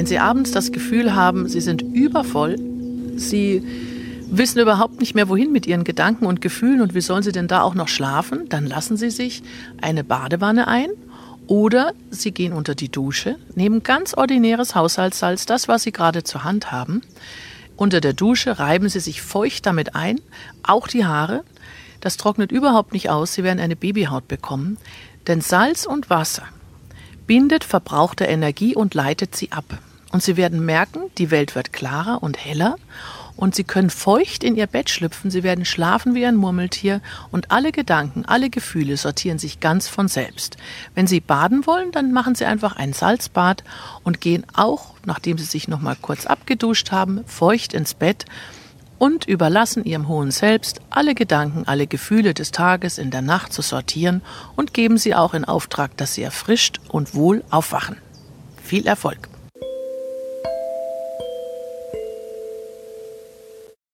Wenn Sie abends das Gefühl haben, Sie sind übervoll, Sie wissen überhaupt nicht mehr, wohin mit Ihren Gedanken und Gefühlen und wie sollen Sie denn da auch noch schlafen, dann lassen Sie sich eine Badewanne ein oder Sie gehen unter die Dusche, nehmen ganz ordinäres Haushaltssalz, das, was Sie gerade zur Hand haben. Unter der Dusche reiben Sie sich feucht damit ein, auch die Haare. Das trocknet überhaupt nicht aus, Sie werden eine Babyhaut bekommen. Denn Salz und Wasser bindet verbrauchte Energie und leitet sie ab. Und Sie werden merken, die Welt wird klarer und heller und Sie können feucht in Ihr Bett schlüpfen, Sie werden schlafen wie ein Murmeltier und alle Gedanken, alle Gefühle sortieren sich ganz von selbst. Wenn Sie baden wollen, dann machen Sie einfach ein Salzbad und gehen auch, nachdem Sie sich noch mal kurz abgeduscht haben, feucht ins Bett und überlassen Ihrem hohen Selbst alle Gedanken, alle Gefühle des Tages in der Nacht zu sortieren und geben Sie auch in Auftrag, dass Sie erfrischt und wohl aufwachen. Viel Erfolg!